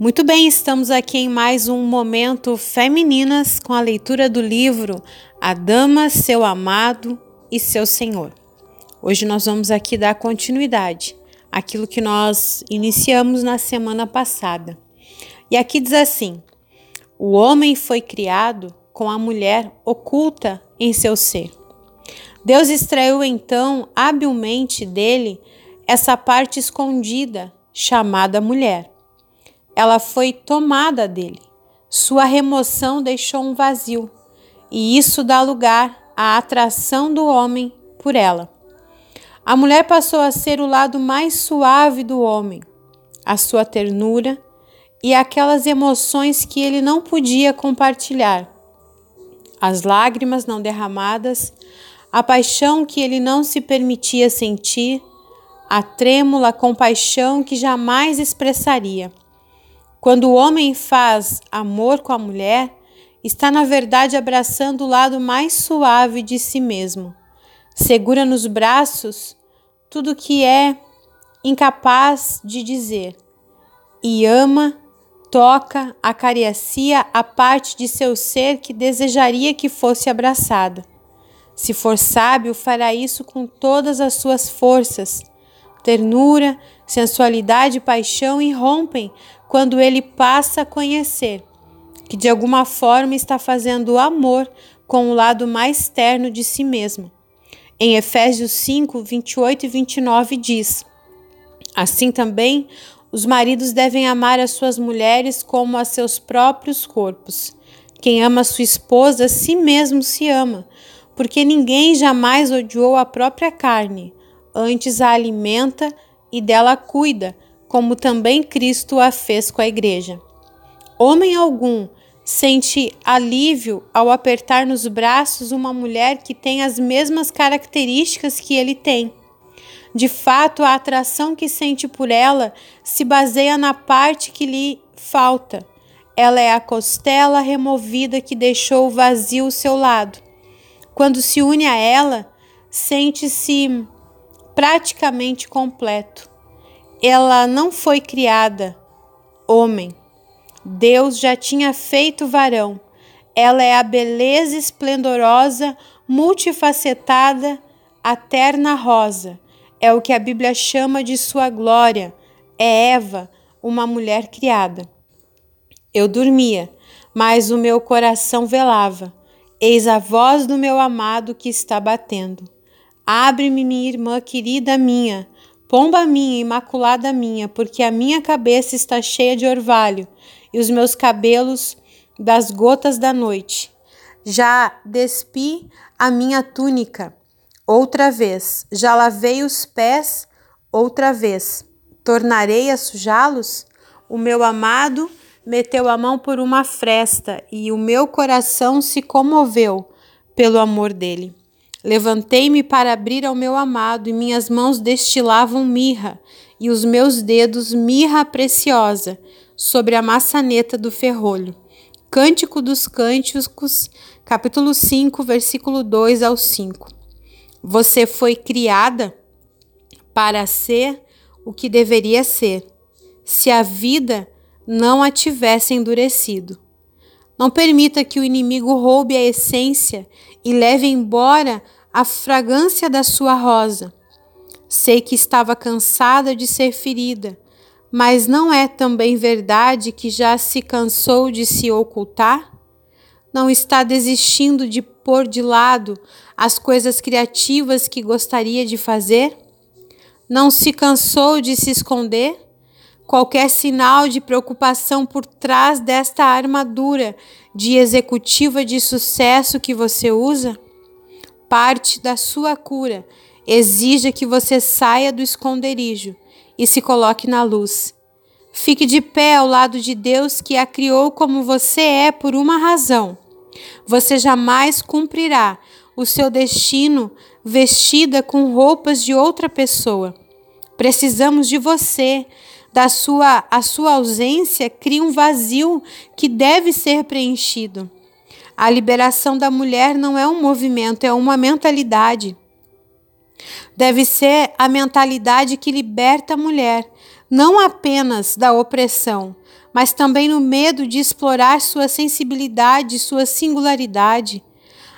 Muito bem, estamos aqui em mais um momento Femininas com a leitura do livro A Dama, Seu Amado e Seu Senhor. Hoje nós vamos aqui dar continuidade àquilo que nós iniciamos na semana passada. E aqui diz assim: O homem foi criado com a mulher oculta em seu ser. Deus extraiu então habilmente dele essa parte escondida chamada mulher ela foi tomada dele. Sua remoção deixou um vazio, e isso dá lugar à atração do homem por ela. A mulher passou a ser o lado mais suave do homem, a sua ternura e aquelas emoções que ele não podia compartilhar. As lágrimas não derramadas, a paixão que ele não se permitia sentir, a trêmula compaixão que jamais expressaria. Quando o homem faz amor com a mulher, está na verdade abraçando o lado mais suave de si mesmo. Segura nos braços tudo que é incapaz de dizer e ama, toca, acaricia a parte de seu ser que desejaria que fosse abraçada. Se for sábio, fará isso com todas as suas forças. Ternura, sensualidade e paixão irrompem quando ele passa a conhecer que de alguma forma está fazendo amor com o lado mais terno de si mesmo. Em Efésios 5, 28 e 29 diz: Assim também, os maridos devem amar as suas mulheres como a seus próprios corpos. Quem ama sua esposa, a si mesmo se ama, porque ninguém jamais odiou a própria carne, antes a alimenta e dela cuida como também Cristo a fez com a igreja. Homem algum sente alívio ao apertar nos braços uma mulher que tem as mesmas características que ele tem. De fato, a atração que sente por ela se baseia na parte que lhe falta. Ela é a costela removida que deixou vazio o seu lado. Quando se une a ela, sente-se praticamente completo ela não foi criada homem. Deus já tinha feito varão. Ela é a beleza esplendorosa, multifacetada, a terna rosa. É o que a Bíblia chama de sua glória. É Eva, uma mulher criada. Eu dormia, mas o meu coração velava. Eis a voz do meu amado que está batendo. Abre-me, minha irmã querida minha, Pomba minha, imaculada minha, porque a minha cabeça está cheia de orvalho e os meus cabelos das gotas da noite. Já despi a minha túnica outra vez, já lavei os pés outra vez. Tornarei a sujá-los? O meu amado meteu a mão por uma fresta e o meu coração se comoveu pelo amor dele. Levantei-me para abrir ao meu amado, e minhas mãos destilavam mirra, e os meus dedos mirra preciosa, sobre a maçaneta do ferrolho. Cântico dos Cânticos, capítulo 5, versículo 2 ao 5. Você foi criada para ser o que deveria ser, se a vida não a tivesse endurecido. Não permita que o inimigo roube a essência e leve embora a fragrância da sua rosa. Sei que estava cansada de ser ferida, mas não é também verdade que já se cansou de se ocultar? Não está desistindo de pôr de lado as coisas criativas que gostaria de fazer? Não se cansou de se esconder? Qualquer sinal de preocupação por trás desta armadura de executiva de sucesso que você usa? Parte da sua cura exija que você saia do esconderijo e se coloque na luz. Fique de pé ao lado de Deus que a criou como você é por uma razão. Você jamais cumprirá o seu destino vestida com roupas de outra pessoa. Precisamos de você. Da sua a sua ausência cria um vazio que deve ser preenchido. A liberação da mulher não é um movimento, é uma mentalidade. Deve ser a mentalidade que liberta a mulher, não apenas da opressão, mas também no medo de explorar sua sensibilidade, sua singularidade.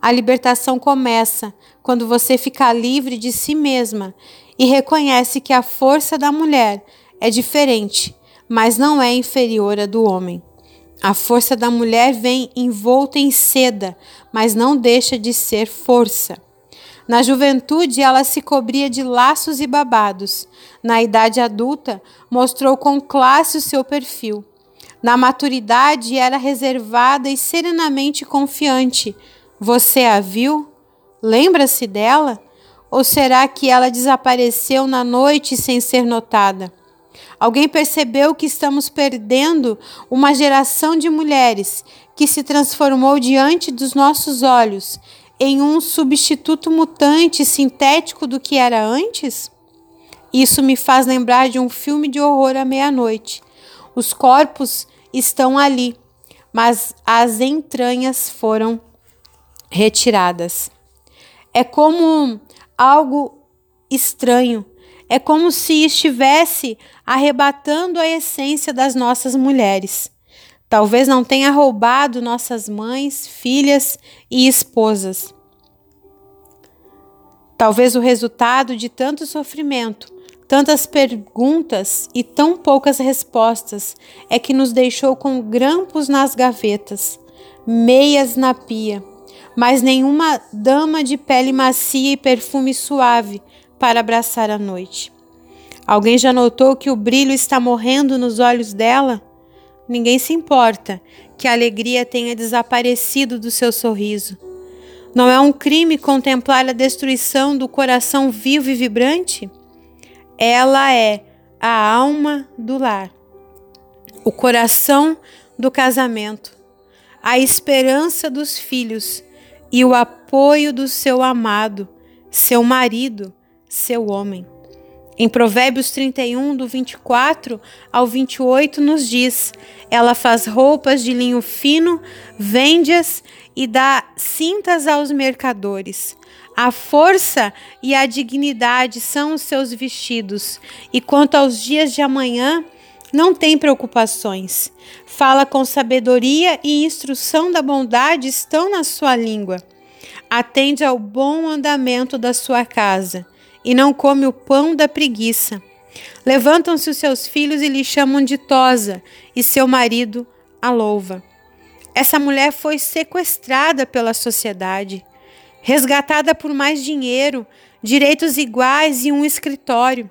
A libertação começa quando você fica livre de si mesma e reconhece que a força da mulher é diferente, mas não é inferior à do homem. A força da mulher vem envolta em seda, mas não deixa de ser força. Na juventude, ela se cobria de laços e babados. Na idade adulta, mostrou com classe o seu perfil. Na maturidade, era reservada e serenamente confiante. Você a viu? Lembra-se dela? Ou será que ela desapareceu na noite sem ser notada? Alguém percebeu que estamos perdendo uma geração de mulheres que se transformou diante dos nossos olhos em um substituto mutante sintético do que era antes? Isso me faz lembrar de um filme de horror à meia-noite. Os corpos estão ali, mas as entranhas foram retiradas. É como algo estranho. É como se estivesse arrebatando a essência das nossas mulheres. Talvez não tenha roubado nossas mães, filhas e esposas. Talvez o resultado de tanto sofrimento, tantas perguntas e tão poucas respostas é que nos deixou com grampos nas gavetas, meias na pia, mas nenhuma dama de pele macia e perfume suave para abraçar a noite. Alguém já notou que o brilho está morrendo nos olhos dela? Ninguém se importa que a alegria tenha desaparecido do seu sorriso. Não é um crime contemplar a destruição do coração vivo e vibrante? Ela é a alma do lar, o coração do casamento, a esperança dos filhos e o apoio do seu amado, seu marido, seu homem. Em Provérbios 31, do 24 ao 28, nos diz: Ela faz roupas de linho fino, vende-as e dá cintas aos mercadores. A força e a dignidade são os seus vestidos, e quanto aos dias de amanhã, não tem preocupações. Fala com sabedoria e instrução da bondade estão na sua língua. Atende ao bom andamento da sua casa e não come o pão da preguiça. Levantam-se os seus filhos e lhe chamam de Tosa, e seu marido a louva. Essa mulher foi sequestrada pela sociedade, resgatada por mais dinheiro, direitos iguais e um escritório.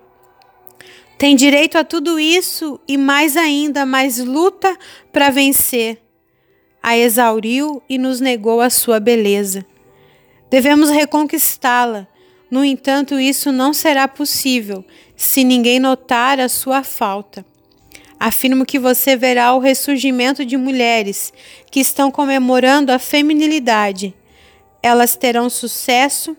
Tem direito a tudo isso e mais ainda, mas luta para vencer. A exauriu e nos negou a sua beleza. Devemos reconquistá-la no entanto, isso não será possível se ninguém notar a sua falta. Afirmo que você verá o ressurgimento de mulheres que estão comemorando a feminilidade. Elas terão sucesso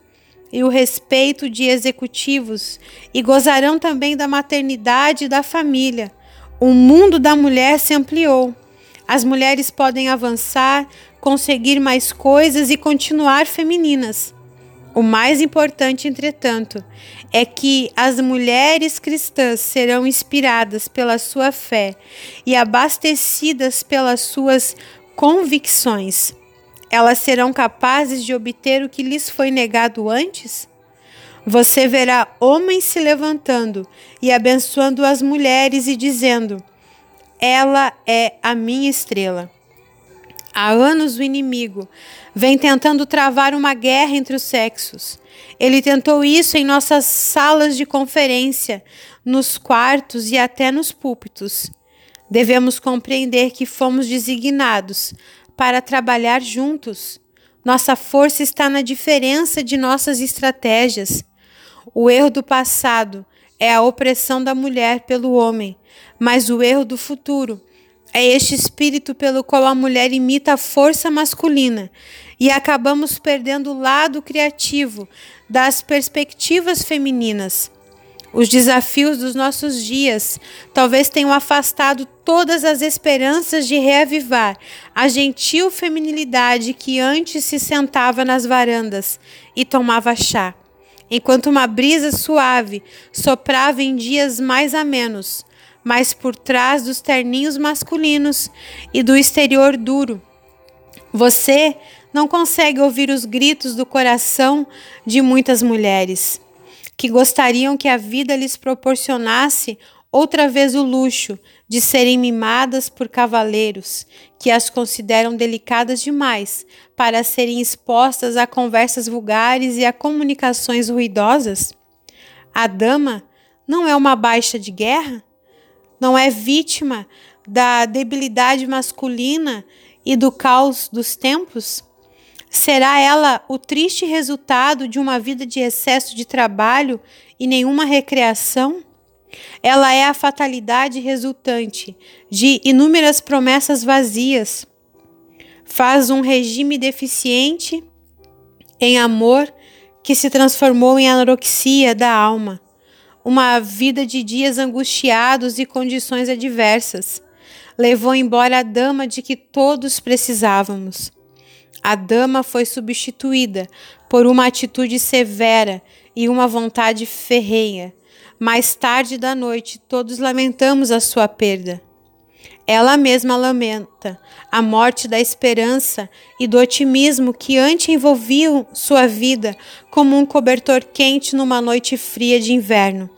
e o respeito de executivos e gozarão também da maternidade e da família. O mundo da mulher se ampliou. As mulheres podem avançar, conseguir mais coisas e continuar femininas. O mais importante, entretanto, é que as mulheres cristãs serão inspiradas pela sua fé e abastecidas pelas suas convicções. Elas serão capazes de obter o que lhes foi negado antes? Você verá homens se levantando e abençoando as mulheres e dizendo: Ela é a minha estrela. Há anos o inimigo vem tentando travar uma guerra entre os sexos. Ele tentou isso em nossas salas de conferência, nos quartos e até nos púlpitos. Devemos compreender que fomos designados para trabalhar juntos. Nossa força está na diferença de nossas estratégias. O erro do passado é a opressão da mulher pelo homem, mas o erro do futuro é este espírito pelo qual a mulher imita a força masculina e acabamos perdendo o lado criativo das perspectivas femininas. Os desafios dos nossos dias talvez tenham afastado todas as esperanças de reavivar a gentil feminilidade que antes se sentava nas varandas e tomava chá, enquanto uma brisa suave soprava em dias mais amenos mas por trás dos terninhos masculinos e do exterior duro. Você não consegue ouvir os gritos do coração de muitas mulheres que gostariam que a vida lhes proporcionasse outra vez o luxo de serem mimadas por cavaleiros que as consideram delicadas demais para serem expostas a conversas vulgares e a comunicações ruidosas? A dama não é uma baixa de guerra? Não é vítima da debilidade masculina e do caos dos tempos? Será ela o triste resultado de uma vida de excesso de trabalho e nenhuma recreação? Ela é a fatalidade resultante de inúmeras promessas vazias. Faz um regime deficiente em amor que se transformou em anorexia da alma. Uma vida de dias angustiados e condições adversas. Levou embora a dama de que todos precisávamos. A dama foi substituída por uma atitude severa e uma vontade ferrenha mais tarde da noite, todos lamentamos a sua perda. Ela mesma lamenta a morte da esperança e do otimismo que antes envolviam sua vida como um cobertor quente numa noite fria de inverno.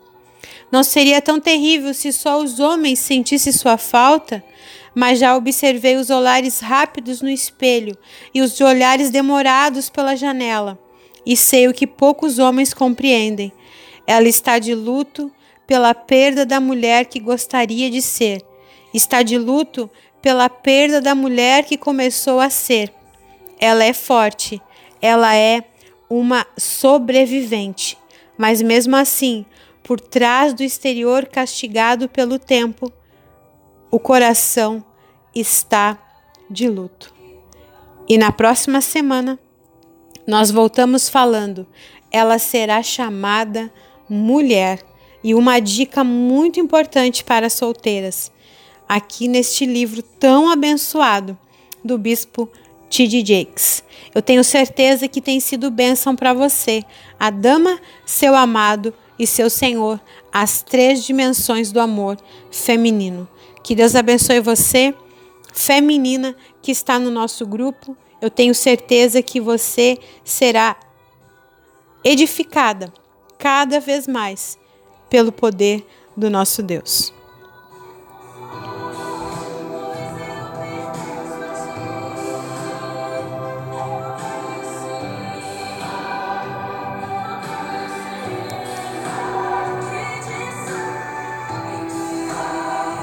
Não seria tão terrível se só os homens sentissem sua falta, mas já observei os olhares rápidos no espelho e os olhares demorados pela janela, e sei o que poucos homens compreendem ela está de luto pela perda da mulher que gostaria de ser. Está de luto pela perda da mulher que começou a ser. Ela é forte, ela é uma sobrevivente, mas mesmo assim, por trás do exterior castigado pelo tempo, o coração está de luto. E na próxima semana, nós voltamos falando, ela será chamada mulher e uma dica muito importante para solteiras, aqui neste livro tão abençoado do bispo T.D. Jakes. Eu tenho certeza que tem sido bênção para você, a dama, seu amado e seu senhor, as três dimensões do amor feminino. Que Deus abençoe você, feminina, que está no nosso grupo. Eu tenho certeza que você será edificada cada vez mais pelo poder do nosso Deus.